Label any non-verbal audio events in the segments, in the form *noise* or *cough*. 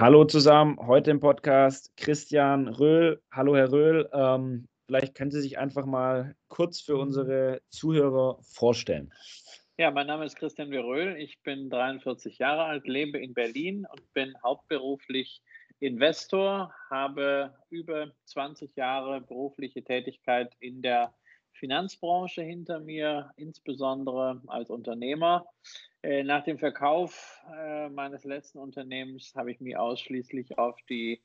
Hallo zusammen, heute im Podcast Christian Röhl. Hallo Herr Röhl, ähm, vielleicht können Sie sich einfach mal kurz für unsere Zuhörer vorstellen. Ja, mein Name ist Christian Röhl, ich bin 43 Jahre alt, lebe in Berlin und bin hauptberuflich Investor, habe über 20 Jahre berufliche Tätigkeit in der Finanzbranche hinter mir, insbesondere als Unternehmer. Äh, nach dem Verkauf äh, meines letzten Unternehmens habe ich mich ausschließlich auf die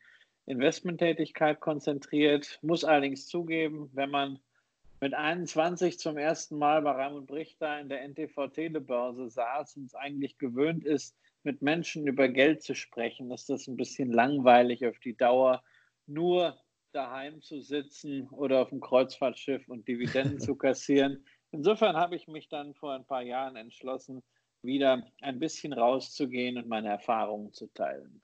Investmenttätigkeit konzentriert. Muss allerdings zugeben, wenn man mit 21 zum ersten Mal bei Raimund Brichter in der NTV Telebörse saß und es eigentlich gewöhnt ist, mit Menschen über Geld zu sprechen, ist das ein bisschen langweilig auf die Dauer, nur daheim zu sitzen oder auf dem Kreuzfahrtschiff und Dividenden *laughs* zu kassieren. Insofern habe ich mich dann vor ein paar Jahren entschlossen, wieder ein bisschen rauszugehen und meine Erfahrungen zu teilen.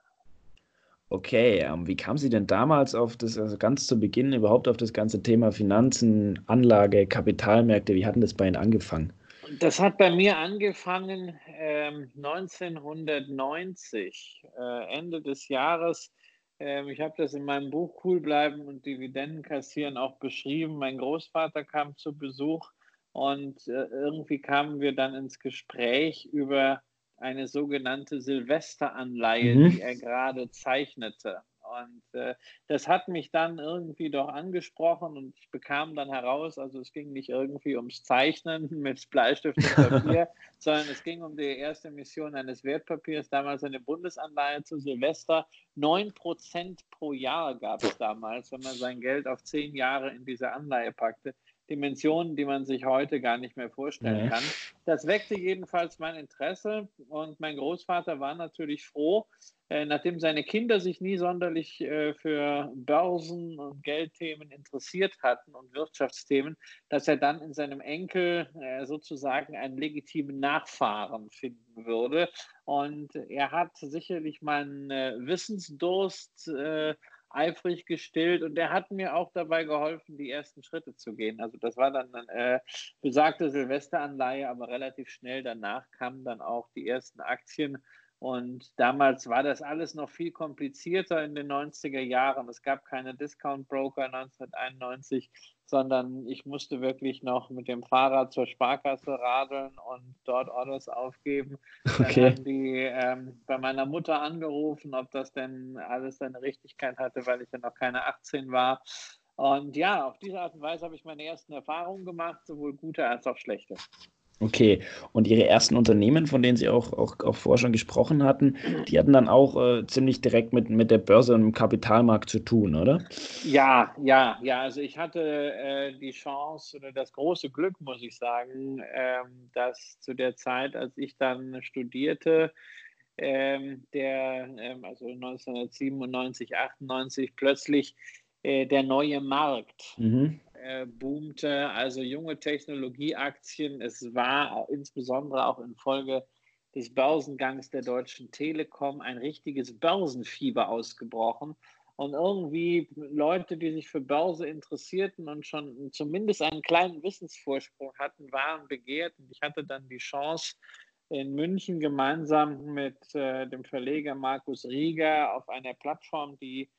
Okay, ähm, wie kam sie denn damals auf das, also ganz zu Beginn überhaupt auf das ganze Thema Finanzen, Anlage, Kapitalmärkte? Wie hat denn das bei Ihnen angefangen? Das hat bei mir angefangen ähm, 1990, äh, Ende des Jahres. Ähm, ich habe das in meinem Buch Cool bleiben und Dividenden kassieren auch beschrieben. Mein Großvater kam zu Besuch und äh, irgendwie kamen wir dann ins Gespräch über eine sogenannte Silvesteranleihe, mhm. die er gerade zeichnete. Und äh, das hat mich dann irgendwie doch angesprochen und ich bekam dann heraus, also es ging nicht irgendwie ums Zeichnen *laughs* mit Bleistift und Papier, *laughs* sondern es ging um die erste Mission eines Wertpapiers, damals eine Bundesanleihe zu Silvester. 9% pro Jahr gab es damals, wenn man sein Geld auf zehn Jahre in diese Anleihe packte. Dimensionen, die man sich heute gar nicht mehr vorstellen kann. Das weckte jedenfalls mein Interesse und mein Großvater war natürlich froh, äh, nachdem seine Kinder sich nie sonderlich äh, für Börsen und Geldthemen interessiert hatten und Wirtschaftsthemen, dass er dann in seinem Enkel äh, sozusagen einen legitimen Nachfahren finden würde. Und er hat sicherlich meinen Wissensdurst eifrig gestillt und der hat mir auch dabei geholfen, die ersten Schritte zu gehen. Also das war dann äh, besagte Silvesteranleihe, aber relativ schnell danach kamen dann auch die ersten Aktien und damals war das alles noch viel komplizierter in den 90er Jahren. Es gab keine Discount Broker 1991, sondern ich musste wirklich noch mit dem Fahrrad zur Sparkasse radeln und dort Orders aufgeben. Okay. Dann haben die ähm, bei meiner Mutter angerufen, ob das denn alles seine Richtigkeit hatte, weil ich ja noch keine 18 war. Und ja, auf diese Art und Weise habe ich meine ersten Erfahrungen gemacht, sowohl gute als auch schlechte. Okay, und Ihre ersten Unternehmen, von denen Sie auch, auch, auch vorher schon gesprochen hatten, die hatten dann auch äh, ziemlich direkt mit, mit der Börse und dem Kapitalmarkt zu tun, oder? Ja, ja, ja. Also ich hatte äh, die Chance oder das große Glück, muss ich sagen, ähm, dass zu der Zeit, als ich dann studierte, ähm, der, ähm, also 1997, 98, plötzlich äh, der neue Markt. Mhm äh, boomte, also junge Technologieaktien. Es war insbesondere auch infolge des Börsengangs der Deutschen Telekom ein richtiges Börsenfieber ausgebrochen. Und irgendwie Leute, die sich für Börse interessierten und schon zumindest einen kleinen Wissensvorsprung hatten, waren begehrt. Und ich hatte dann die Chance, in München gemeinsam mit äh, dem Verleger Markus Rieger auf einer Plattform, die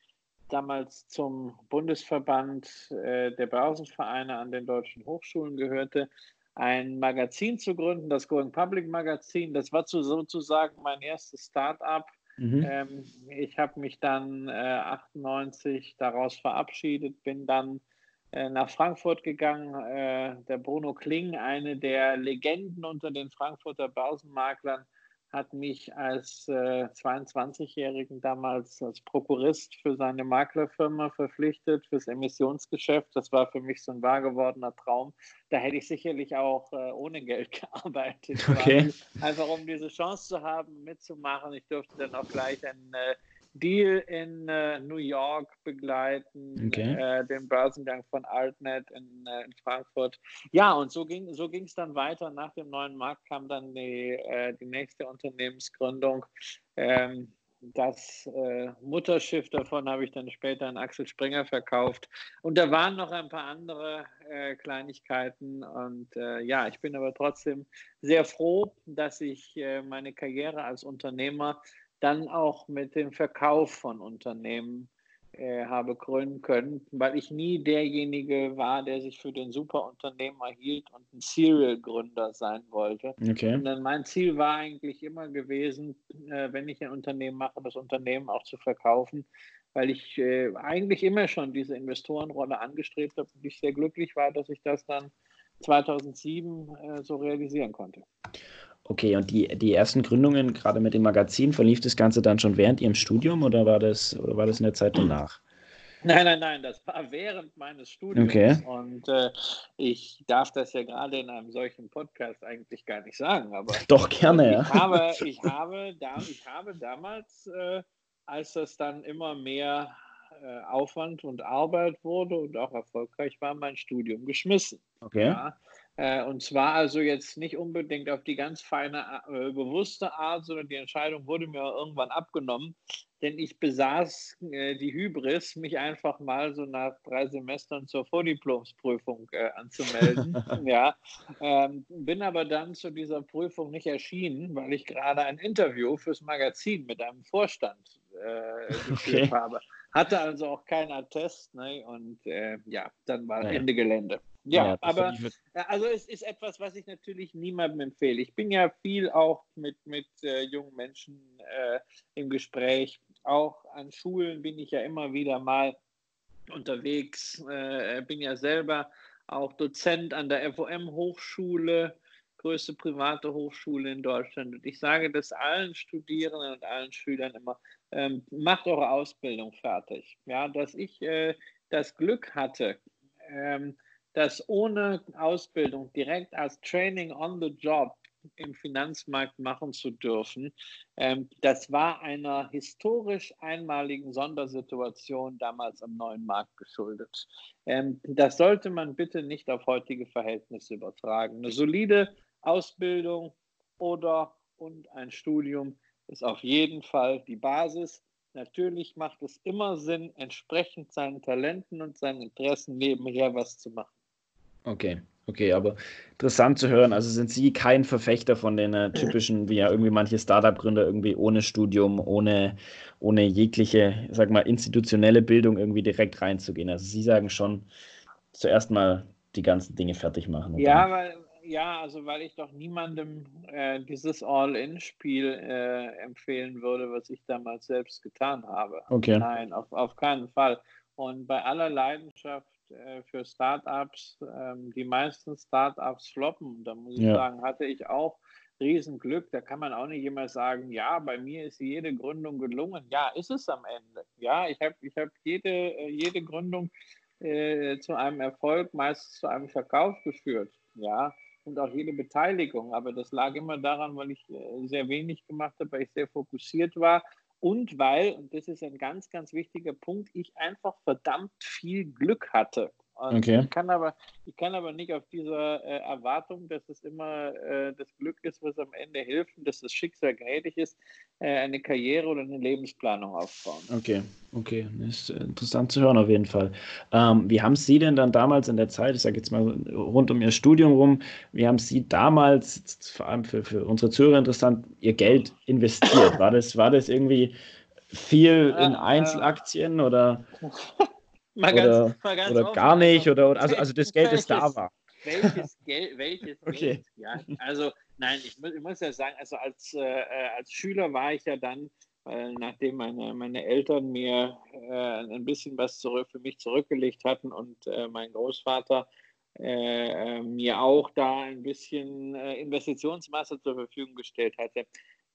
damals zum Bundesverband äh, der Börsenvereine an den deutschen Hochschulen gehörte, ein Magazin zu gründen, das Going Public Magazin. Das war sozusagen mein erstes Start-up. Mhm. Ähm, ich habe mich dann äh, 98 daraus verabschiedet, bin dann äh, nach Frankfurt gegangen. Äh, der Bruno Kling, eine der Legenden unter den Frankfurter Börsenmaklern, hat mich als äh, 22-Jährigen damals als Prokurist für seine Maklerfirma verpflichtet, fürs Emissionsgeschäft. Das war für mich so ein wahr gewordener Traum. Da hätte ich sicherlich auch äh, ohne Geld *laughs* gearbeitet. Okay. Einfach um diese Chance zu haben, mitzumachen. Ich durfte dann auch gleich ein äh, Deal in äh, New York begleiten, okay. äh, den Börsengang von Altnet in, äh, in Frankfurt. Ja, und so ging so es dann weiter. Nach dem neuen Markt kam dann die, äh, die nächste Unternehmensgründung. Ähm, das äh, Mutterschiff davon habe ich dann später an Axel Springer verkauft. Und da waren noch ein paar andere äh, Kleinigkeiten. Und ja, ich bin aber trotzdem sehr froh, dass ich meine Karriere als Unternehmer dann auch mit dem Verkauf von Unternehmen äh, habe krönen können, weil ich nie derjenige war, der sich für den Superunternehmer hielt und ein Serial-Gründer sein wollte. Okay. Und mein Ziel war eigentlich immer gewesen, äh, wenn ich ein Unternehmen mache, das Unternehmen auch zu verkaufen, weil ich äh, eigentlich immer schon diese Investorenrolle angestrebt habe und ich sehr glücklich war, dass ich das dann 2007 äh, so realisieren konnte. Okay, und die, die ersten Gründungen, gerade mit dem Magazin, verlief das Ganze dann schon während Ihrem Studium oder war das, oder war das in der Zeit danach? Nein, nein, nein, das war während meines Studiums. Okay. Und äh, ich darf das ja gerade in einem solchen Podcast eigentlich gar nicht sagen, aber. *laughs* Doch, gerne, ich ja. *laughs* Habe, *laughs* ich, habe da, ich habe damals, äh, als das dann immer mehr äh, Aufwand und Arbeit wurde und auch erfolgreich war, mein Studium geschmissen. Okay. Ja, und zwar also jetzt nicht unbedingt auf die ganz feine, äh, bewusste Art, sondern die Entscheidung wurde mir irgendwann abgenommen, denn ich besaß äh, die Hybris, mich einfach mal so nach drei Semestern zur Vordiplomsprüfung äh, anzumelden. *laughs* ja, ähm, bin aber dann zu dieser Prüfung nicht erschienen, weil ich gerade ein Interview fürs Magazin mit einem Vorstand äh, *laughs* geführt okay. habe. Hatte also auch keinen Attest ne? und äh, ja, dann war ja. Ende Gelände. Ja, ja aber also es ist etwas, was ich natürlich niemandem empfehle. Ich bin ja viel auch mit, mit äh, jungen Menschen äh, im Gespräch. Auch an Schulen bin ich ja immer wieder mal unterwegs. Äh, bin ja selber auch Dozent an der FOM-Hochschule, größte private Hochschule in Deutschland. Und ich sage das allen Studierenden und allen Schülern immer, ähm, macht eure Ausbildung fertig. Ja, dass ich äh, das Glück hatte, ähm, das ohne Ausbildung direkt als Training on the Job im Finanzmarkt machen zu dürfen, ähm, das war einer historisch einmaligen Sondersituation damals am neuen Markt geschuldet. Ähm, das sollte man bitte nicht auf heutige Verhältnisse übertragen. Eine solide Ausbildung oder und ein Studium ist auf jeden Fall die Basis. Natürlich macht es immer Sinn, entsprechend seinen Talenten und seinen Interessen nebenher was zu machen. Okay, okay, aber interessant zu hören. Also sind Sie kein Verfechter von den äh, typischen, wie ja irgendwie manche Startup-Gründer irgendwie ohne Studium, ohne, ohne jegliche, sag mal, institutionelle Bildung irgendwie direkt reinzugehen. Also Sie sagen schon, zuerst mal die ganzen Dinge fertig machen. Ja, weil, ja, also weil ich doch niemandem äh, dieses All-In-Spiel äh, empfehlen würde, was ich damals selbst getan habe. Okay. Nein, auf, auf keinen Fall. Und bei aller Leidenschaft äh, für Startups, ähm, die meisten Startups floppen. Da muss ich ja. sagen, hatte ich auch Riesenglück. Da kann man auch nicht immer sagen, ja, bei mir ist jede Gründung gelungen. Ja, ist es am Ende. Ja, ich habe ich hab jede, jede Gründung äh, zu einem Erfolg, meistens zu einem Verkauf geführt. Ja, und auch jede Beteiligung. Aber das lag immer daran, weil ich äh, sehr wenig gemacht habe, weil ich sehr fokussiert war und weil, und das ist ein ganz, ganz wichtiger Punkt, ich einfach verdammt viel Glück hatte. Okay. Ich, kann aber, ich kann aber nicht auf dieser äh, Erwartung, dass es immer äh, das Glück ist, was am Ende hilft und dass das Schicksal gnädig ist, äh, eine Karriere oder eine Lebensplanung aufbauen. Okay, okay. Das ist interessant zu hören auf jeden Fall. Ähm, wie haben Sie denn dann damals in der Zeit, ich sage jetzt mal rund um Ihr Studium rum, wie haben Sie damals, vor allem für, für unsere Zuhörer interessant, Ihr Geld investiert? War das, war das irgendwie viel in Einzelaktien oder? *laughs* Mal ganz, oder, mal ganz oder gar nicht, oder, oder also, also das Geld, das da war. Welches *laughs* Geld, welches okay. Geld? Ja, also nein, ich muss, ich muss ja sagen, also als, äh, als Schüler war ich ja dann, äh, nachdem meine, meine Eltern mir äh, ein bisschen was zurück, für mich zurückgelegt hatten und äh, mein Großvater äh, äh, mir auch da ein bisschen Investitionsmasse zur Verfügung gestellt hatte,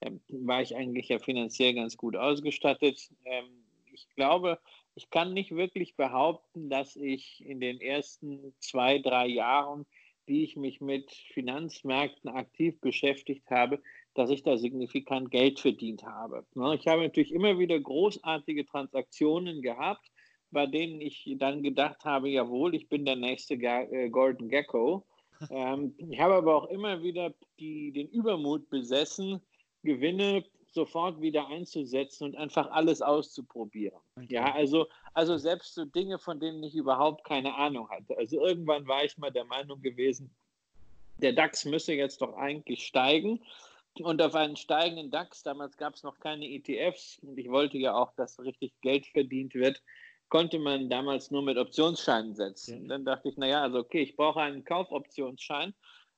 ähm, war ich eigentlich ja finanziell ganz gut ausgestattet. Ähm, ich glaube, ich kann nicht wirklich behaupten, dass ich in den ersten zwei, drei Jahren, wie ich mich mit Finanzmärkten aktiv beschäftigt habe, dass ich da signifikant Geld verdient habe. Ne, ich habe natürlich immer wieder großartige Transaktionen gehabt, bei denen ich dann gedacht habe, jawohl, ich bin der nächste äh, Golden Gecko. *laughs* Ähm, ich habe aber auch immer wieder die, den Übermut besessen, Gewinne sofort wieder einzusetzen und einfach alles auszuprobieren. Okay. Ja, also, also selbst so Dinge, von denen ich überhaupt keine Ahnung hatte. Also irgendwann war ich mal der Meinung gewesen, der DAX müsse jetzt doch eigentlich steigen. und auf einen steigenden DAX, damals gab es noch keine ETFs und ich wollte ja auch, dass richtig Geld verdient wird, konnte man damals nur mit Optionsscheinen setzen. Ja. Dann dachte ich, naja, also okay, ich brauche einen Kaufoptionsschein.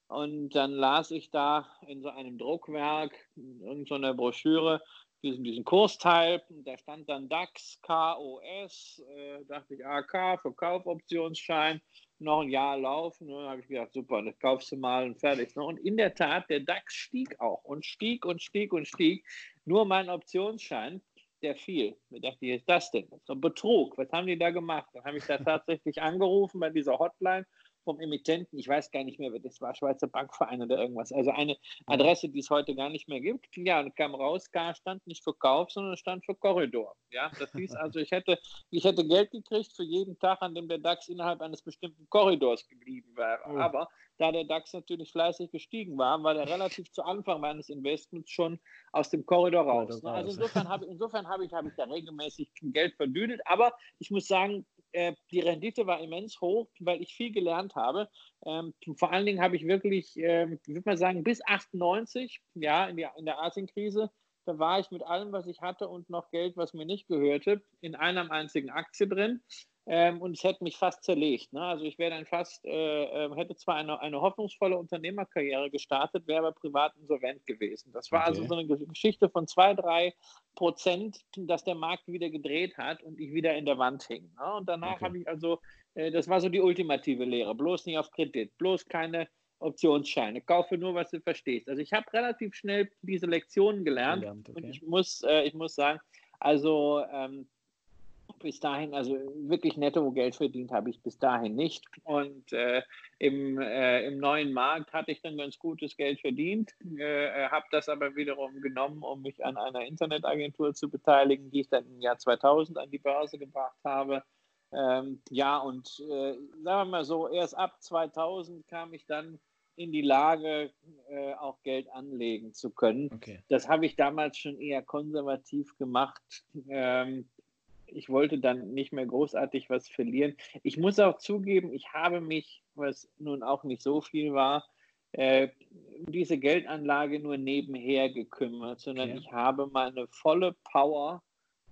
Und dann las ich da in so einem Druckwerk, in irgendeiner Broschüre, diesen, diesen Kursteil, da stand dann DAX, KOS, äh, dachte ich AK für Kaufoptionsschein, noch ein Jahr laufen. Dann habe ich gedacht, super, das kaufst du mal und fertig. Ne? Und in der Tat, der DAX stieg auch und stieg und stieg und stieg. Nur mein Optionsschein, der fiel. Ich dachte, wie ist das denn? So ein Betrug. Was haben die da gemacht? Dann habe ich da tatsächlich angerufen bei dieser Hotline vom Emittenten, ich weiß gar nicht mehr, das war Schweizer Bankverein oder irgendwas, also eine Adresse, die es heute gar nicht mehr gibt. Ja, und kam raus, K stand nicht für Kauf, sondern stand für Korridor. Ja, das hieß also, ich hätte, ich hätte Geld gekriegt für jeden Tag, an dem der DAX innerhalb eines bestimmten Korridors geblieben wäre. Oh. Aber da der DAX natürlich fleißig gestiegen war, war er relativ zu Anfang meines Investments schon aus dem Korridor raus. Ne? Also insofern habe, insofern habe ich, habe ich da regelmäßig Geld verdüdelt. Aber ich muss sagen, äh, die Rendite war immens hoch, weil ich viel gelernt habe. Ähm, vor allen Dingen habe ich wirklich, äh, würde man sagen, bis 98, ja, in, die, in der Asienkrise, da war ich mit allem, was ich hatte und noch Geld, was mir nicht gehörte, in einer einzigen Aktie drin. Ähm, und es hätte mich fast zerlegt. Ne? Also ich wäre dann fast, äh, ähm, hätte zwar eine, eine hoffnungsvolle Unternehmerkarriere gestartet, wäre aber privat insolvent gewesen. Das war also okay. also so eine Geschichte von zwei, drei Prozent, dass der Markt wieder gedreht hat und ich wieder in der Wand hing. Ne? Und danach okay. habe ich also, äh, das war so die ultimative Lehre, bloß nicht auf Kredit, bloß keine Optionsscheine, kaufe nur, was du verstehst. Also ich habe relativ schnell diese Lektionen gelernt, gelernt okay. und ich muss, äh, ich muss sagen, also ähm, bis dahin, also wirklich netto Geld verdient habe ich bis dahin nicht. Und äh, im, äh, im neuen Markt hatte ich dann ganz gutes Geld verdient, äh, habe das aber wiederum genommen, um mich an einer Internetagentur zu beteiligen, die ich dann im Jahr 2000 an die Börse gebracht habe. Ähm, ja, und äh, sagen wir mal so, erst ab 2000 kam ich dann in die Lage, äh, auch Geld anlegen zu können. Okay. Das habe ich damals schon eher konservativ gemacht. Ähm, ich wollte dann nicht mehr großartig was verlieren. Ich muss auch zugeben, ich habe mich, was nun auch nicht so viel war, äh, diese Geldanlage nur nebenher gekümmert, sondern okay. ich habe meine volle Power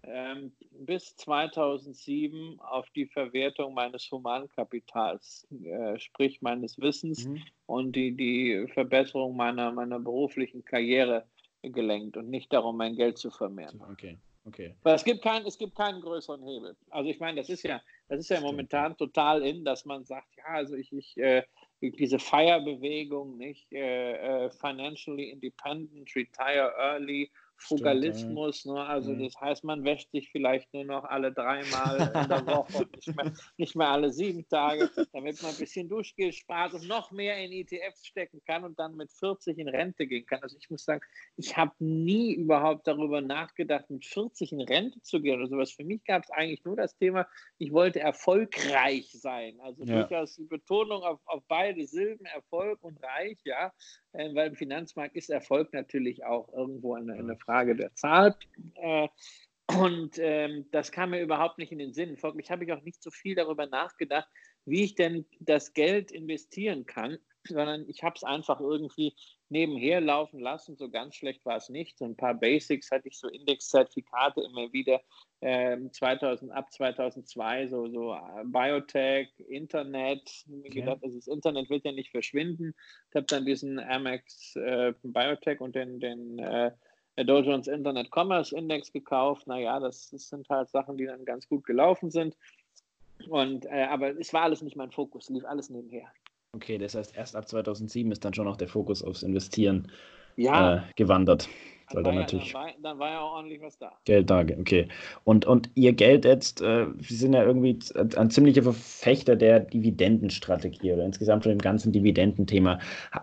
ähm, bis 2007 auf die Verwertung meines Humankapitals, äh, sprich meines Wissens mhm. und die, die Verbesserung meiner, meiner beruflichen Karriere gelenkt und nicht darum, mein Geld zu vermehren. Okay. Okay. Weil es gibt, kein, es gibt keinen größeren Hebel. Also ich meine, das ist ja, das ist ja momentan total in, dass man sagt, ja, also ich, ich äh, diese Feierbewegung, nicht äh, äh, financially independent, retire early, Frugalismus. Stimmt, ja. ne? Also mhm. das heißt, man wäscht sich vielleicht nur noch alle dreimal in der *laughs* Woche und nicht mehr, nicht mehr alle sieben Tage, damit man ein bisschen Duschgel spart und noch mehr in ETFs stecken kann und dann mit 40 in Rente gehen kann. Also ich muss sagen, ich habe nie überhaupt darüber nachgedacht, mit 40 in Rente zu gehen oder sowas. Für mich gab es eigentlich nur das Thema, ich wollte erfolgreich sein. Also ja. durchaus die Betonung auf, auf beide Silben, Erfolg und Reich, ja. Äh, weil im Finanzmarkt ist Erfolg natürlich auch irgendwo eine, eine Frage der Zahl. Äh, und ähm, das kam mir überhaupt nicht in den Sinn. Folglich habe ich auch nicht so viel darüber nachgedacht, wie ich denn das Geld investieren kann, sondern ich habe es einfach irgendwie nebenher laufen lassen. So ganz schlecht war es nicht. So ein paar Basics hatte ich, so Indexzertifikate immer wieder. Ähm, 2000, ab 2002 so, so äh, Biotech, Internet. Mir okay. gedacht, also das Internet wird ja nicht verschwinden. Ich habe dann diesen Amex äh, Biotech und den, den äh, Dow Jones Internet Commerce Index gekauft. Naja, das, das sind halt Sachen, die dann ganz gut gelaufen sind. Und, äh, aber es war alles nicht mein Fokus, lief alles nebenher. Okay, das heißt, erst ab 2007 ist dann schon noch der Fokus aufs Investieren ja. äh, gewandert. Weil dann, natürlich ja, dann, war, dann war ja auch ordentlich was da. Geld da, okay. Und, und Ihr Geld jetzt, äh, Sie sind ja irgendwie ein ziemlicher Verfechter der Dividendenstrategie oder insgesamt von dem ganzen Dividendenthema.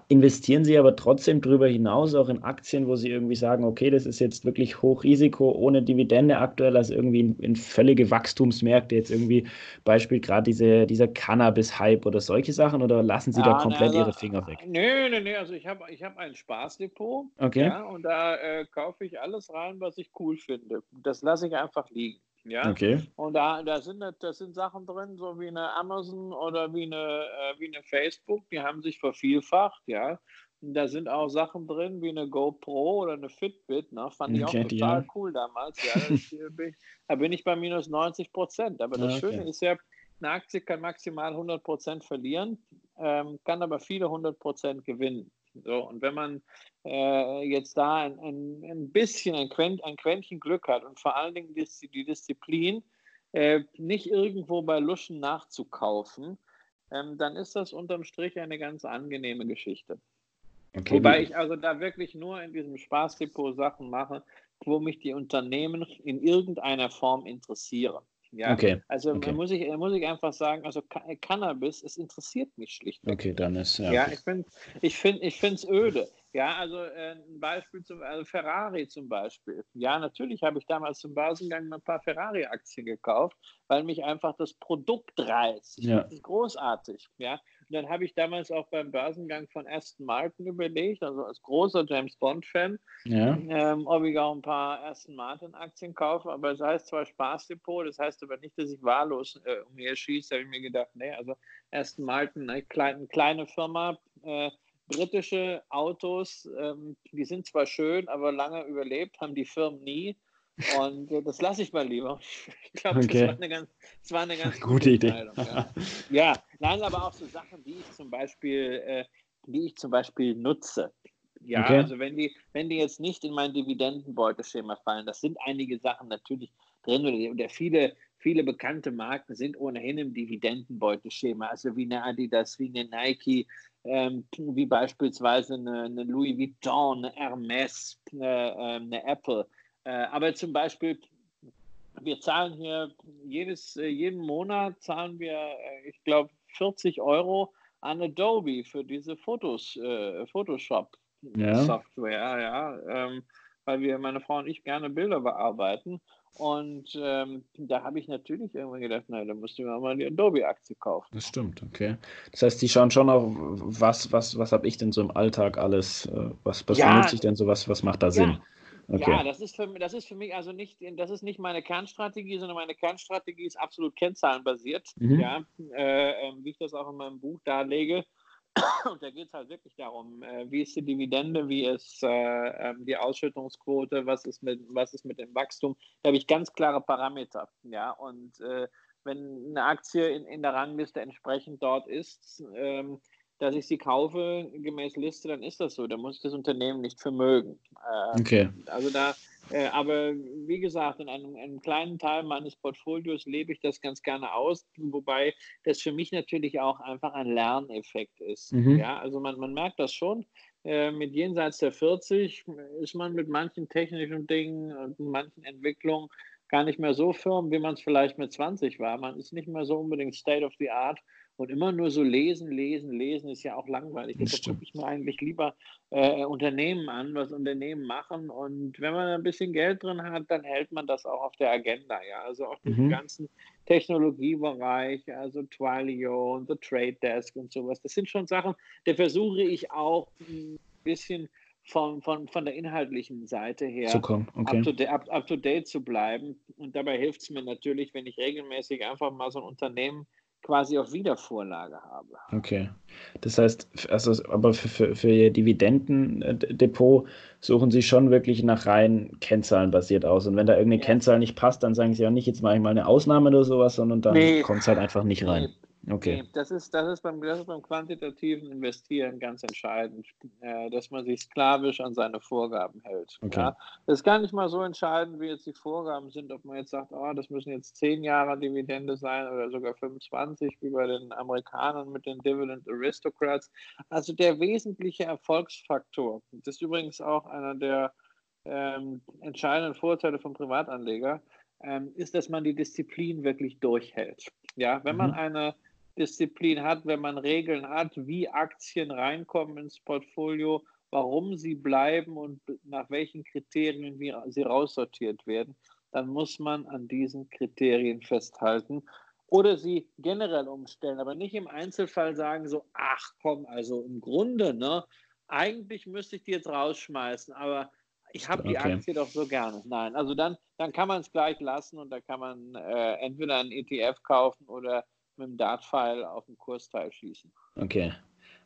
Investieren Sie aber trotzdem darüber hinaus auch in Aktien, wo Sie irgendwie sagen, okay, das ist jetzt wirklich Hochrisiko ohne Dividende aktuell, also irgendwie in, in völlige Wachstumsmärkte, jetzt irgendwie Beispiel gerade diese, dieser Cannabis-Hype oder solche Sachen oder lassen Sie ja, da komplett also, Ihre Finger weg? Nö, nö, nö, also ich habe ich hab ein Spaßdepot. Okay. Ja, und da äh, äh, kaufe ich alles rein, was ich cool finde. Das lasse ich einfach liegen. Ja? Okay. Und da, da, sind, da sind Sachen drin, so wie eine Amazon oder wie eine, äh, wie eine Facebook, die haben sich vervielfacht, ja. Da sind auch Sachen drin wie eine GoPro oder eine Fitbit. Ne? Fand ich okay, auch total ja. cool damals. Ja, das, da bin ich bei minus 90 Prozent. Aber das okay. Schöne ist ja, eine Aktie kann maximal 100 Prozent verlieren, ähm, kann aber viele 100 Prozent gewinnen. So, und wenn man äh, jetzt da ein, ein, ein bisschen, ein, Quänt, ein Quäntchen Glück hat und vor allen Dingen die, die Disziplin, äh, nicht irgendwo bei Luschen nachzukaufen, ähm, dann ist das unterm Strich eine ganz angenehme Geschichte. Okay, Wobei ich also da wirklich nur in diesem Spaßdepot Sachen mache, wo mich die Unternehmen in irgendeiner Form interessieren. Ja, okay. Also okay. muss, ich, muss ich einfach sagen, also Cannabis, es interessiert mich schlichtweg. Okay, dann ist ja. Ja, ich finde ich find, ich es öde. Ja, also äh, ein Beispiel zum also Ferrari zum Beispiel. Ja, natürlich habe ich damals zum Börsengang ein paar Ferrari-Aktien gekauft, weil mich einfach das Produkt reizt. Ja. Das ist großartig. Ja, und dann habe ich damals auch beim Börsengang von Aston Martin überlegt, also als großer James Bond-Fan, ja. ähm, ob ich auch ein paar Aston Martin-Aktien kaufe. Aber es heißt zwar Spaßdepot, das heißt aber nicht, dass ich wahllos äh, umherschieße. Da habe ich mir gedacht, nee, also Aston Martin, eine kleine, kleine Firma. Äh, britische Autos, ähm, die sind zwar schön, aber lange überlebt haben die Firmen nie. Und äh, das lasse ich mal lieber. *laughs* Ich glaube, okay. das, war eine ganz, war eine ganz gute, gute Idee. Ja. ja. nein, aber auch so Sachen, die ich zum Beispiel, äh, die ich zum Beispiel nutze. Ja, okay. also wenn die, wenn die jetzt nicht in mein Dividendenbeuteschema fallen, das sind einige Sachen natürlich drin oder, oder viele, viele bekannte Marken sind ohnehin im Dividendenbeuteschema, also wie eine Adidas, wie eine Nike, ähm, wie beispielsweise eine, eine, Louis Vuitton, eine Hermes, eine, ähm, eine Apple. Äh, aber zum Beispiel, wir zahlen hier jedes, äh, jeden Monat zahlen wir, äh, ich glaube, 40 Euro an Adobe für diese Fotos, äh, Photoshop-Software, ja, ja ähm, weil wir, meine Frau und ich, gerne Bilder bearbeiten. Und ähm, da habe ich natürlich irgendwann gedacht, na, da musst du mir mal die Adobe-Aktie kaufen. Das stimmt, okay. Das heißt, die schauen schon auch, was, was, was habe ich denn so im Alltag alles, was, was ja, benutze ich denn so, was, was macht da Sinn? Okay. Ja, das ist, für, das ist für mich also nicht, das ist nicht meine Kernstrategie, sondern meine Kernstrategie ist absolut kennzahlenbasiert, mhm. ja, äh, ähm, wie ich das auch in meinem Buch darlege. Und *coughs* da geht es halt wirklich darum, äh, wie ist die Dividende, wie ist äh, ähm, die Ausschüttungsquote, was ist, mit, was ist mit dem Wachstum. Da habe ich ganz klare Parameter. Ja? Und äh, wenn eine Aktie in, in der Rangliste entsprechend dort ist, ähm, dass ich sie kaufe gemäß Liste, dann ist das so. Da muss ich das Unternehmen nicht vermögen. Äh, okay. Also da, äh, aber wie gesagt, in einem, einem, kleinen Teil meines Portfolios lebe ich das ganz gerne aus, wobei das für mich natürlich auch einfach ein Lerneffekt ist. Mhm. Ja, also man, man merkt das schon. Äh, mit jenseits der 40 ist man mit manchen technischen Dingen und manchen Entwicklungen gar nicht mehr so firm, wie man es vielleicht mit 20 war. Man ist nicht mehr so unbedingt State of the Art und immer nur so lesen, lesen, lesen ist ja auch langweilig. Deshalb gucke ich mir eigentlich lieber äh, Unternehmen an, was Unternehmen machen. Und wenn man ein bisschen Geld drin hat, dann hält man das auch auf der Agenda. Ja, also auch den mhm. ganzen Technologiebereich, also Twilio und The Trade Desk und sowas. Das sind schon Sachen, da versuche ich auch ein bisschen von, von, von der inhaltlichen Seite her zu kommen. Okay. up, to, up, up to date zu bleiben. Und dabei hilft es mir natürlich, wenn ich regelmäßig einfach mal so ein Unternehmen quasi auf Wiedervorlage habe. Okay. Das heißt, also, aber für, für, für Ihr Dividendendepot suchen Sie schon wirklich nach rein Kennzahlen basiert aus. Und wenn da irgendeine ja. Kennzahl nicht passt, dann sagen Sie auch nicht, jetzt mache ich mal eine Ausnahme oder sowas, sondern dann nee. kommt es halt einfach nicht rein. Nee. Okay. Das ist, das, ist beim, das ist beim quantitativen Investieren ganz entscheidend, äh, dass man sich sklavisch an seine Vorgaben hält. Okay. Ja? Das ist gar nicht mal so entscheidend, wie jetzt die Vorgaben sind, ob man jetzt sagt, oh, das müssen jetzt zehn Jahre Dividende sein oder sogar 25, wie bei den Amerikanern mit den Dividend Aristocrats. Also der wesentliche Erfolgsfaktor, das ist übrigens auch einer der ähm, entscheidenden Vorteile von Privatanleger, ähm, ist, dass man die Disziplin wirklich durchhält. Ja, wenn man mhm. eine Disziplin hat, wenn man Regeln hat, wie Aktien reinkommen ins Portfolio, warum sie bleiben und nach welchen Kriterien sie raussortiert werden, dann muss man an diesen Kriterien festhalten oder sie generell umstellen, aber nicht im Einzelfall sagen so, ach komm, also im Grunde, ne, eigentlich müsste ich die jetzt rausschmeißen, aber ich habe die okay. Aktie doch so gerne. Nein, also dann, dann kann man es gleich lassen und da kann man äh, entweder einen ETF kaufen oder mit dem Dartpfeil auf den Kursteil schießen. Okay.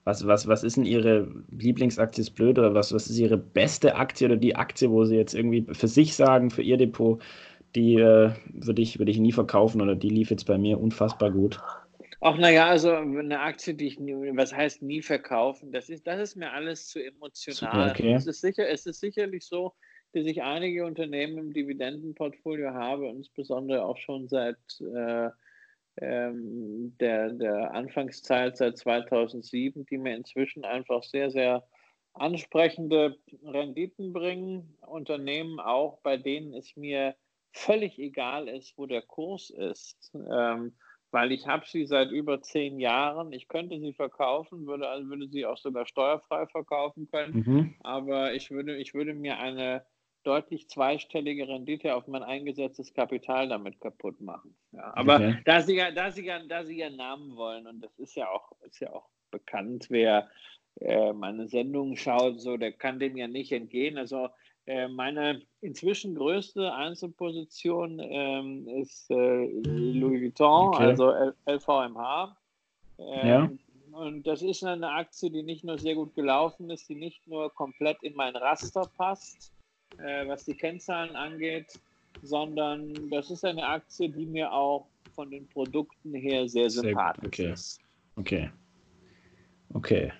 Was, was, was ist denn Ihre Lieblingsaktie ist blöd oder was, was ist Ihre beste Aktie oder die Aktie, wo Sie jetzt irgendwie für sich sagen, für Ihr Depot, die äh, würde ich, würd ich nie verkaufen oder die lief jetzt bei mir unfassbar gut? Ach, naja, also eine Aktie, die ich nie, was heißt nie verkaufen, das ist, das ist mir alles zu emotional. Okay. Es, ist sicher, es ist sicherlich so, dass ich einige Unternehmen im Dividendenportfolio habe, insbesondere auch schon seit äh, ähm, der, der Anfangszeit, seit 2007, die mir inzwischen einfach sehr, sehr ansprechende Renditen bringen. Unternehmen auch, bei denen es mir völlig egal ist, wo der Kurs ist. Ähm, weil ich habe sie seit über zehn Jahren. Ich könnte sie verkaufen, würde, also würde sie auch sogar steuerfrei verkaufen können. Mhm. Aber ich würde, ich würde mir eine deutlich zweistellige Rendite auf mein eingesetztes Kapital damit kaputt machen. Ja, aber okay. da, sie ja, da, sie ja, da sie ja Namen wollen, und das ist ja auch, ist ja auch bekannt, wer äh, meine Sendungen schaut, so, der kann dem ja nicht entgehen. Also äh, meine inzwischen größte Einzelposition ähm, ist äh, Louis Vuitton, okay. also LVMH. Ähm, ja. Und das ist eine Aktie, die nicht nur sehr gut gelaufen ist, die nicht nur komplett in mein Raster passt, äh, was die Kennzahlen angeht, sondern das ist eine Aktie, die mir auch von den Produkten her sehr, sehr sympathisch okay. ist. Okay. Okay.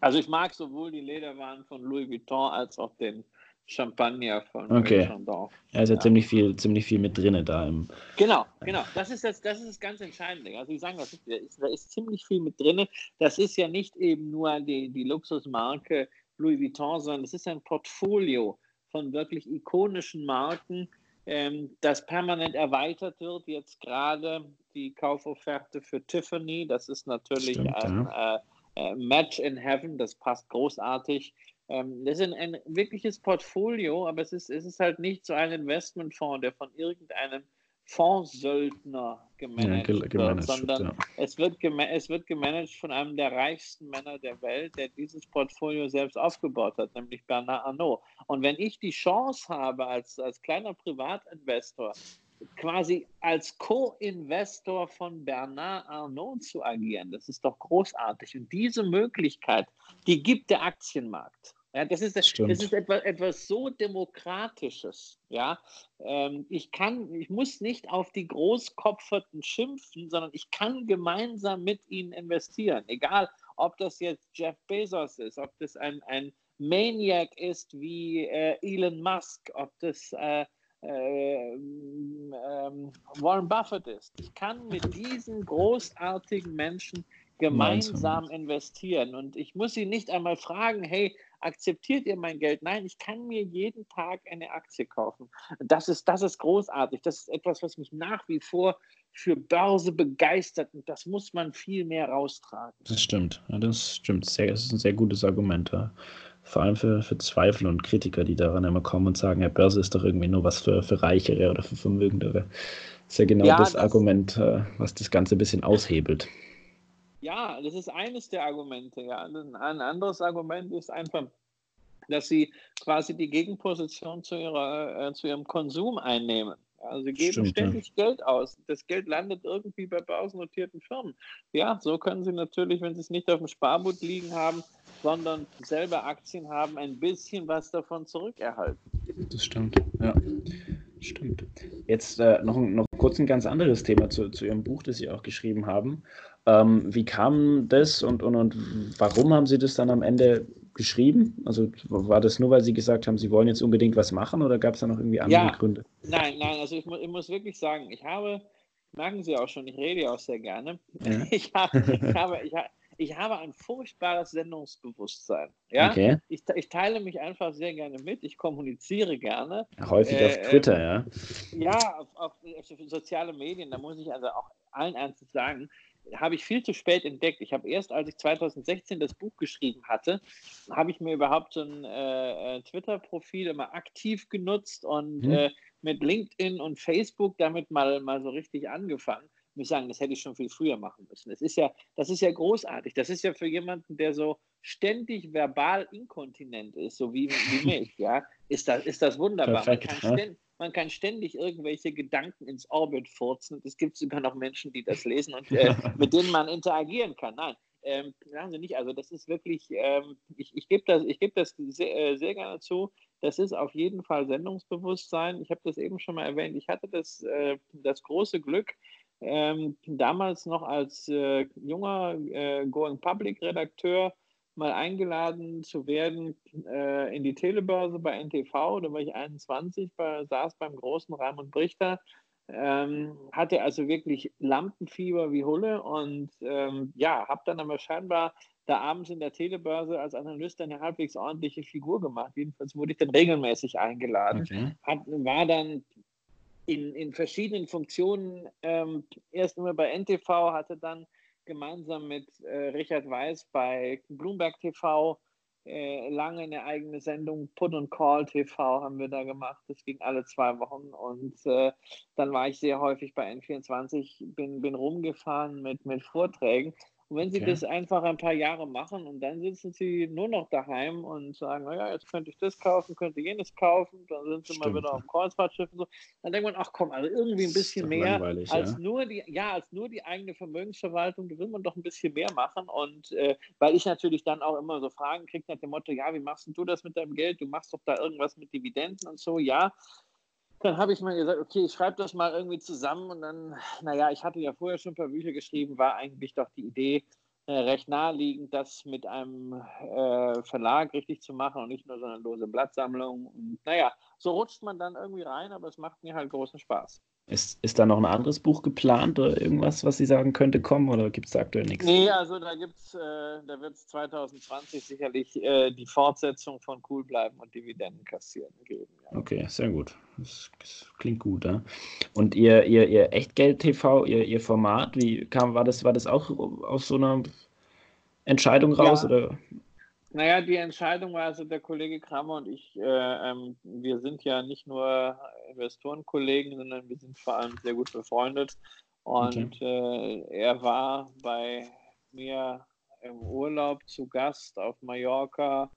Also ich mag sowohl die Lederwaren von Louis Vuitton als auch den Champagner von okay. Chandon. Ja, ist ja, ja, ziemlich viel, ziemlich viel mit drin da im. Genau, genau. Das ist das, das ist das ganz Entscheidende. Also ich sage, das ist, da, ist, ziemlich viel mit drin. Das ist ja nicht eben nur die, die Luxusmarke Louis Vuitton, sondern es ist ein Portfolio von wirklich ikonischen Marken, ähm, das permanent erweitert wird. Jetzt gerade die Kaufofferte für Tiffany, das ist natürlich Stimmt, ein ja. äh, äh, Match in Heaven, das passt großartig. Ähm, das ist ein, ein, wirkliches Portfolio, aber es ist, es ist halt nicht so ein Investmentfonds, der von irgendeinem Fondssöldner gemanagt, ja, gemanagt wird, sondern ja. es, wird es wird gemanagt von einem der reichsten Männer der Welt, der dieses Portfolio selbst aufgebaut hat, nämlich Bernard Arnault. Und wenn ich die Chance habe, als, als kleiner Privatinvestor quasi als Co-Investor von Bernard Arnault zu agieren, das ist doch großartig. Und diese Möglichkeit, die gibt der Aktienmarkt. Ja, das ist, das ist etwas, etwas so Demokratisches. Ja? Ähm, ich, kann, ich muss nicht auf die Großkopferten schimpfen, sondern ich kann gemeinsam mit ihnen investieren. Egal, ob das jetzt Jeff Bezos ist, ob das ein, ein Maniac ist wie äh, Elon Musk, ob das äh, äh, Warren Buffett ist. Ich kann mit diesen großartigen Menschen gemeinsam investieren. Und ich muss sie nicht einmal fragen, hey, akzeptiert ihr mein Geld? Nein, ich kann mir jeden Tag eine Aktie kaufen. Das ist, das ist großartig. Das ist etwas, was mich nach wie vor für Börse begeistert und das muss man viel mehr raustragen. Das stimmt, ja, das stimmt. Sehr, das ist ein sehr gutes Argument. Ja. Vor allem für, für Zweifel und Kritiker, die daran immer kommen und sagen, ja, Börse ist doch irgendwie nur was für, für Reichere oder für Vermögendere. Das ist ja genau ja, das, das Argument, äh, was das Ganze ein bisschen aushebelt. Ja, das ist eines der Argumente. Ja. Ein anderes Argument ist einfach, dass sie quasi die Gegenposition zu, ihrer, äh, zu ihrem Konsum einnehmen. Also sie geben Stimmt, ständig ja. Geld aus. Das Geld landet irgendwie bei börsennotierten Firmen. Ja, so können sie natürlich, wenn sie es nicht auf dem Sparbuch liegen haben, sondern selber Aktien haben, ein bisschen was davon zurückerhalten. Das stimmt, ja. Stimmt. Jetzt äh, noch, noch kurz ein ganz anderes Thema zu, zu Ihrem Buch, das Sie auch geschrieben haben. Ähm, wie kam das und, und, und warum haben Sie das dann am Ende geschrieben? Also war das nur, weil Sie gesagt haben, Sie wollen jetzt unbedingt was machen oder gab es da noch irgendwie andere ja, Gründe? Nein, nein, also ich, mu ich, muss wirklich sagen, ich habe, merken Sie auch schon, ich rede ja auch sehr gerne. Ja. *laughs* Ich, *laughs* habe, ich, habe, ich, habe, ich habe ein furchtbares Sendungsbewusstsein. Ja? Okay. Ich, ich, teile mich einfach sehr gerne mit, ich kommuniziere gerne. Häufig äh, auf Twitter, ja. Ja, auf, auf, auf soziale Medien, da muss ich also auch allen Ernstes sagen, habe ich viel zu spät entdeckt. Ich habe erst, als ich 2016 das Buch geschrieben hatte, habe ich mir überhaupt so ein äh, Twitter-Profil immer aktiv genutzt und mhm. äh, mit LinkedIn und Facebook damit mal, mal so richtig angefangen. Ich muss sagen, das hätte ich schon viel früher machen müssen. Das ist ja, das ist ja großartig. Das ist ja für jemanden, der so ständig verbal inkontinent ist, so wie, wie mich, ja, ist das, ist das wunderbar. Perfekt, Man kann ja? ständig, man kann ständig irgendwelche Gedanken ins Orbit furzen. Es gibt sogar noch Menschen, die das lesen und äh, *laughs* mit denen man interagieren kann. Nein, ähm, sagen Sie nicht, also das ist wirklich, ähm, ich, ich gebe das, ich geb das sehr, äh, sehr gerne zu, das ist auf jeden Fall Sendungsbewusstsein. Ich habe das eben schon mal erwähnt. Ich hatte das, äh, das große Glück, ähm, damals noch als äh, junger äh, Going Public Redakteur mal eingeladen zu werden äh, in die Telebörse bei NTV. Da war ich 21, bei, saß beim großen Raimund Brichter, ähm, hatte also wirklich Lampenfieber wie Hulle und ähm, ja, habe dann aber scheinbar da abends in der Telebörse als Analyst eine halbwegs ordentliche Figur gemacht. Jedenfalls wurde ich dann regelmäßig eingeladen. Okay. Hat, war dann in, in verschiedenen Funktionen, ähm, erst immer bei NTV, hatte dann gemeinsam mit äh, Richard Weiß bei Bloomberg TV äh, lange eine eigene Sendung, Put and Call TV haben wir da gemacht. Das ging alle zwei Wochen und äh, dann war ich sehr häufig bei N24, bin, bin rumgefahren mit, mit Vorträgen und wenn Sie okay. das einfach ein paar Jahre machen und dann sitzen Sie nur noch daheim und sagen, naja, jetzt könnte ich das kaufen, könnte jenes kaufen, dann sind Sie Stimmt. mal wieder auf dem Kreuzfahrtschiff und so, dann denkt man, ach komm, also irgendwie ein bisschen mehr als ja? nur die, ja, als nur die eigene Vermögensverwaltung, da will man doch ein bisschen mehr machen. Und äh, weil ich natürlich dann auch immer so Fragen kriege nach dem Motto, ja, wie machst du das mit deinem Geld? Du machst doch da irgendwas mit Dividenden und so, ja dann habe ich mal gesagt, okay, ich schreibe das mal irgendwie zusammen und dann, naja, ich hatte ja vorher schon ein paar Bücher geschrieben, war eigentlich doch die Idee äh, recht naheliegend, das mit einem äh, Verlag richtig zu machen und nicht nur so eine lose Blattsammlung. Und naja, so rutscht man dann irgendwie rein, aber es macht mir halt großen Spaß. Ist, ist da noch ein anderes Buch geplant oder irgendwas, was Sie sagen könnte kommen oder gibt es da aktuell nichts? Nee, also da gibt's, äh, da wird es 2020 sicherlich äh, die Fortsetzung von Cool bleiben und Dividenden kassieren geben. Ja. Okay, sehr gut. Das, das, klingt gut, ja. Und Ihr, Ihr, Ihr Echtgeld-TV, Ihr, Ihr Format, wie kam, war das, war das auch aus so einer Entscheidung raus? Ja. Oder? Naja, die Entscheidung war also der Kollege Kramer und ich, äh, ähm, wir sind ja nicht nur Investorenkollegen, sondern wir sind vor allem sehr gut befreundet. Und okay. äh, er war bei mir im Urlaub zu Gast auf Mallorca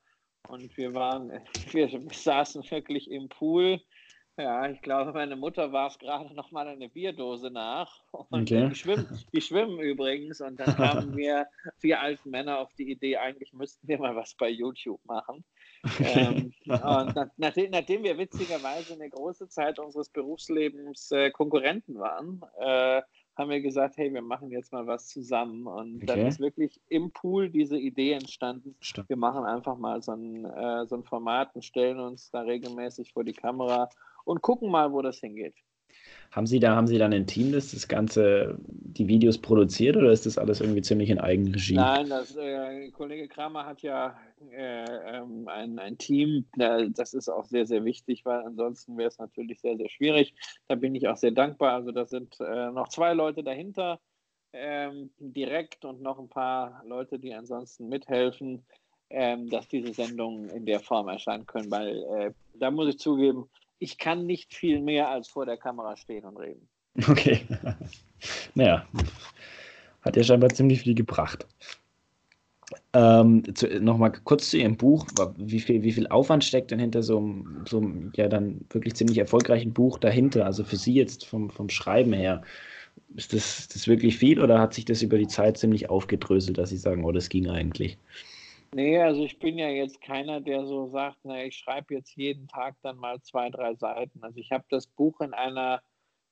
und wir waren, *laughs* wir saßen wirklich im Pool ja, ich glaube, meine Mutter warf gerade noch mal eine Bierdose nach. Und okay. die, schwimmen, die schwimmen übrigens. Und dann kamen *laughs* wir vier alten Männer auf die Idee, eigentlich müssten wir mal was bei YouTube machen. ähm, und nach, nachdem, nachdem, wir witzigerweise eine große Zeit unseres Berufslebens äh, Konkurrenten waren, äh, haben wir gesagt, hey, wir machen jetzt mal was zusammen. Und okay. dann ist wirklich im Pool diese Idee entstanden. Stimmt. Wir machen einfach mal so ein, äh, so ein Format und stellen uns da regelmäßig vor die Kamera und gucken mal, wo das hingeht. Haben Sie da, haben Sie dann ein Team, das das Ganze, die Videos produziert oder ist das alles irgendwie ziemlich in Eigenregie? Nein, das, äh, Kollege Kramer hat ja äh, ähm, ein, ein Team, das ist auch sehr, sehr wichtig, weil ansonsten wäre es natürlich sehr, sehr schwierig. Da bin ich auch sehr dankbar. Also da sind äh, noch zwei Leute dahinter ähm, direkt und noch ein paar Leute, die ansonsten mithelfen, ähm, dass diese Sendungen in der Form erscheinen können, weil äh, da muss ich zugeben, ich kann nicht viel mehr als vor der Kamera stehen und reden. Okay. *laughs* naja, hat ja scheinbar ziemlich viel gebracht. Ähm, Nochmal kurz zu Ihrem Buch. Wie viel, wie viel Aufwand steckt denn hinter so einem, so einem ja dann wirklich ziemlich erfolgreichen Buch dahinter? Also für Sie jetzt vom, vom Schreiben her. Ist das, das wirklich viel oder hat sich das über die Zeit ziemlich aufgedröselt, dass Sie sagen, oh, das ging eigentlich? Nee, also ich bin ja jetzt keiner, der so sagt, na, ich schreibe jetzt jeden Tag dann mal zwei, drei Seiten. Also ich habe das Buch in einer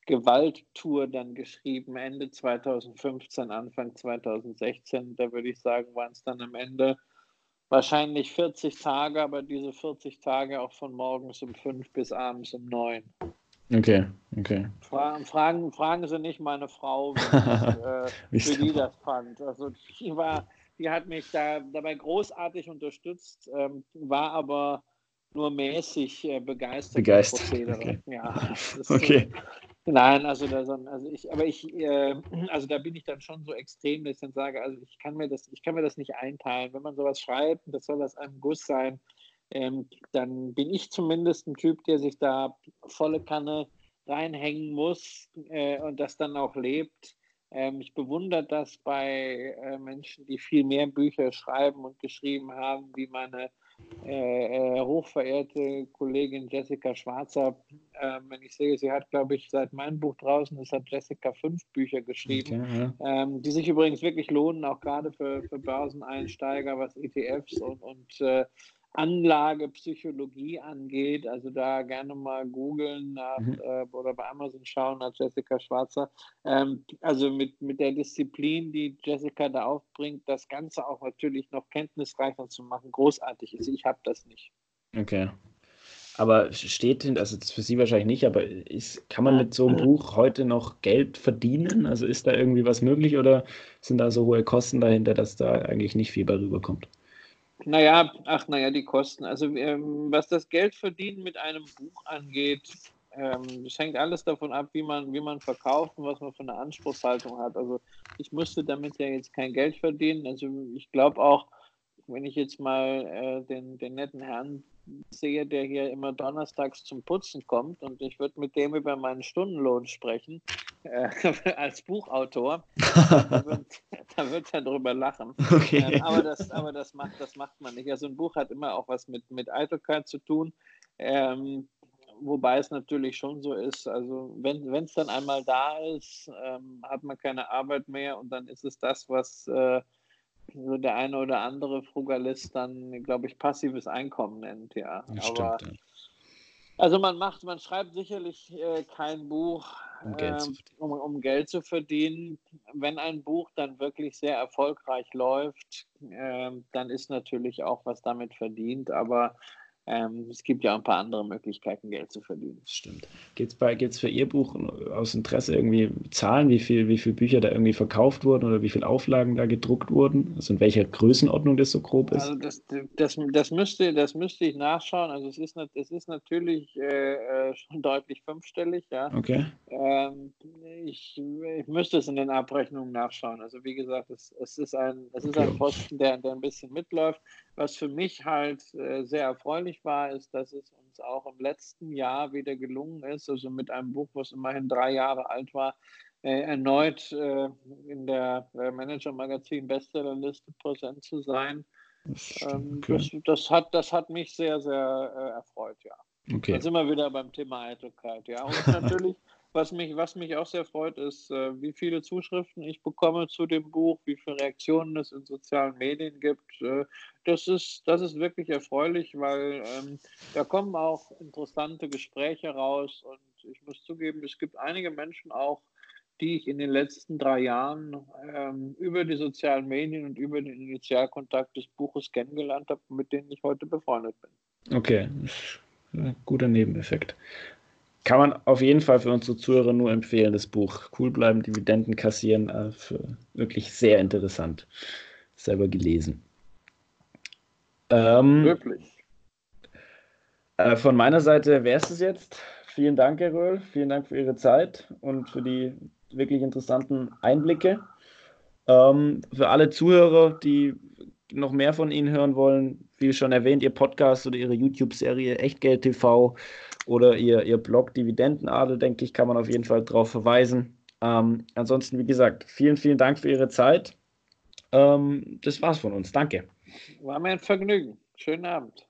Gewalttour dann geschrieben, Ende 2015, Anfang 2016. Da würde ich sagen, waren es dann am Ende wahrscheinlich 40 Tage, aber diese 40 Tage auch von morgens um fünf bis abends um neun. Okay, okay. Fragen, fragen, fragen Sie nicht meine Frau, wie, *laughs* äh, wie die das fand. Also die war die hat mich da dabei großartig unterstützt, ähm, war aber nur mäßig äh, begeistert. Begeistert. Okay. Ja, *laughs* okay. So, nein, also, da, also ich, aber ich, äh, also da bin ich dann schon so extrem, dass ich dann sage, also ich kann mir das, ich kann mir das nicht einteilen. Wenn man sowas schreibt, das soll aus einem Guss sein, ähm, dann bin ich zumindest ein Typ, der sich da volle Kanne reinhängen muss äh, und das dann auch lebt Ähm, ich bewundere das bei äh, Menschen, die viel mehr Bücher schreiben und geschrieben haben, wie meine äh, äh, hochverehrte Kollegin Jessica Schwarzer. Äh, wenn ich sehe, sie hat, glaube ich, seit meinem Buch draußen ist, hat Jessica fünf Bücher geschrieben, okay, ja. ähm, die sich übrigens wirklich lohnen, auch gerade für, für Börseneinsteiger, was ETFs und, und äh, Anlagepsychologie angeht. Also da gerne mal googeln mhm. äh, oder bei Amazon schauen nach Jessica Schwarzer. Ähm, also mit, mit der Disziplin, die Jessica da aufbringt, das Ganze auch natürlich noch kenntnisreicher zu machen, großartig ist. Ich habe das nicht. Okay. Aber steht, also das für Sie wahrscheinlich nicht, aber ist, kann man mit so einem Buch heute noch Geld verdienen? Also ist da irgendwie was möglich oder sind da so hohe Kosten dahinter, dass da eigentlich nicht viel bei rüberkommt? Naja, ach naja, die Kosten. Also ähm, was das Geld verdienen mit einem Buch angeht, ähm, das hängt alles davon ab, wie man, wie man verkauft und was man für eine Anspruchshaltung hat. Also ich müsste damit ja jetzt kein Geld verdienen. Also ich glaube auch, wenn ich jetzt mal äh, den, den netten Herrn sehe, der hier immer donnerstags zum Putzen kommt und ich würde mit dem über meinen Stundenlohn sprechen, äh, *laughs* als Buchautor, da *laughs* wird, da wird er drüber lachen. Okay. Ähm, aber das, aber das, macht, das macht man nicht. Also ein Buch hat immer auch was mit, mit Eitelkeit zu tun. Ähm, wobei es natürlich schon so ist, also wenn es dann einmal da ist, ähm, hat man keine Arbeit mehr und dann ist es das, was äh, so der eine oder andere Frugalist dann, glaube ich, passives Einkommen nennt, ja. Das Aber stimmt, ja. Also man macht, man schreibt sicherlich äh, kein Buch, um Geld, äh, um, um Geld, zu verdienen. Wenn ein Buch dann wirklich sehr erfolgreich läuft, äh, dann ist natürlich auch was damit verdient. Aber ähm, es gibt ja auch ein paar andere Möglichkeiten, Geld zu verdienen. Stimmt. Gibt es für Ihr Buch aus Interesse irgendwie Zahlen, wie viele wie viel Bücher da irgendwie verkauft wurden oder wie viele Auflagen da gedruckt wurden? Also in welcher Größenordnung das so grob ist? Also das, das, das, müsste, das müsste ich nachschauen. Also es ist, es ist natürlich äh, schon deutlich fünfstellig, ja. Okay. Ähm, ich, ich müsste es in den Abrechnungen nachschauen. Also wie gesagt, es, es ist ein, es okay. ist ein Posten, der, der ein bisschen mitläuft. Was für mich halt äh, sehr erfreulich war, ist, dass es uns auch im letzten Jahr wieder gelungen ist, also mit einem Buch, was immerhin drei Jahre alt war, äh, erneut äh, in der äh, Manager-Magazin Bestsellerliste präsent zu sein. Das, ähm, okay. das, das, hat, das hat mich sehr, sehr erfreut, ja. Okay. Dann sind wir wieder beim Thema Eitelkeit, ja. Und natürlich *laughs* was mich, was mich auch sehr freut, ist, äh, wie viele Zuschriften ich bekomme zu dem Buch, wie viele Reaktionen es in sozialen Medien gibt. Äh, das, ist, das ist wirklich erfreulich, weil ähm, da kommen auch interessante Gespräche raus. Und ich muss zugeben, es gibt einige Menschen auch, die ich in den letzten drei Jahren ähm, über die sozialen Medien und über den Initialkontakt des Buches kennengelernt habe, mit denen ich heute befreundet bin. Okay, guter Nebeneffekt. Kann man auf jeden Fall für unsere Zuhörer nur empfehlen, das Buch. Cool bleiben, Dividenden kassieren. Äh, wirklich sehr interessant. Selber gelesen. Ähm, Wirklich. Äh, von meiner Seite wäre es jetzt. Vielen Dank, Herr Röhl. Vielen Dank für Ihre Zeit und für die wirklich interessanten Einblicke. Ähm, für alle Zuhörer, die noch mehr von Ihnen hören wollen, wie schon erwähnt, Ihr Podcast oder Ihre YouTube-Serie Echtgeld TV oder ihr, ihr Blog Dividendenadel, denke ich, kann man auf jeden Fall darauf verweisen. Ähm, ansonsten, wie gesagt, vielen, vielen Dank für Ihre Zeit. Ähm, das war's von uns. Danke. War mir ein Vergnügen. Schönen Abend.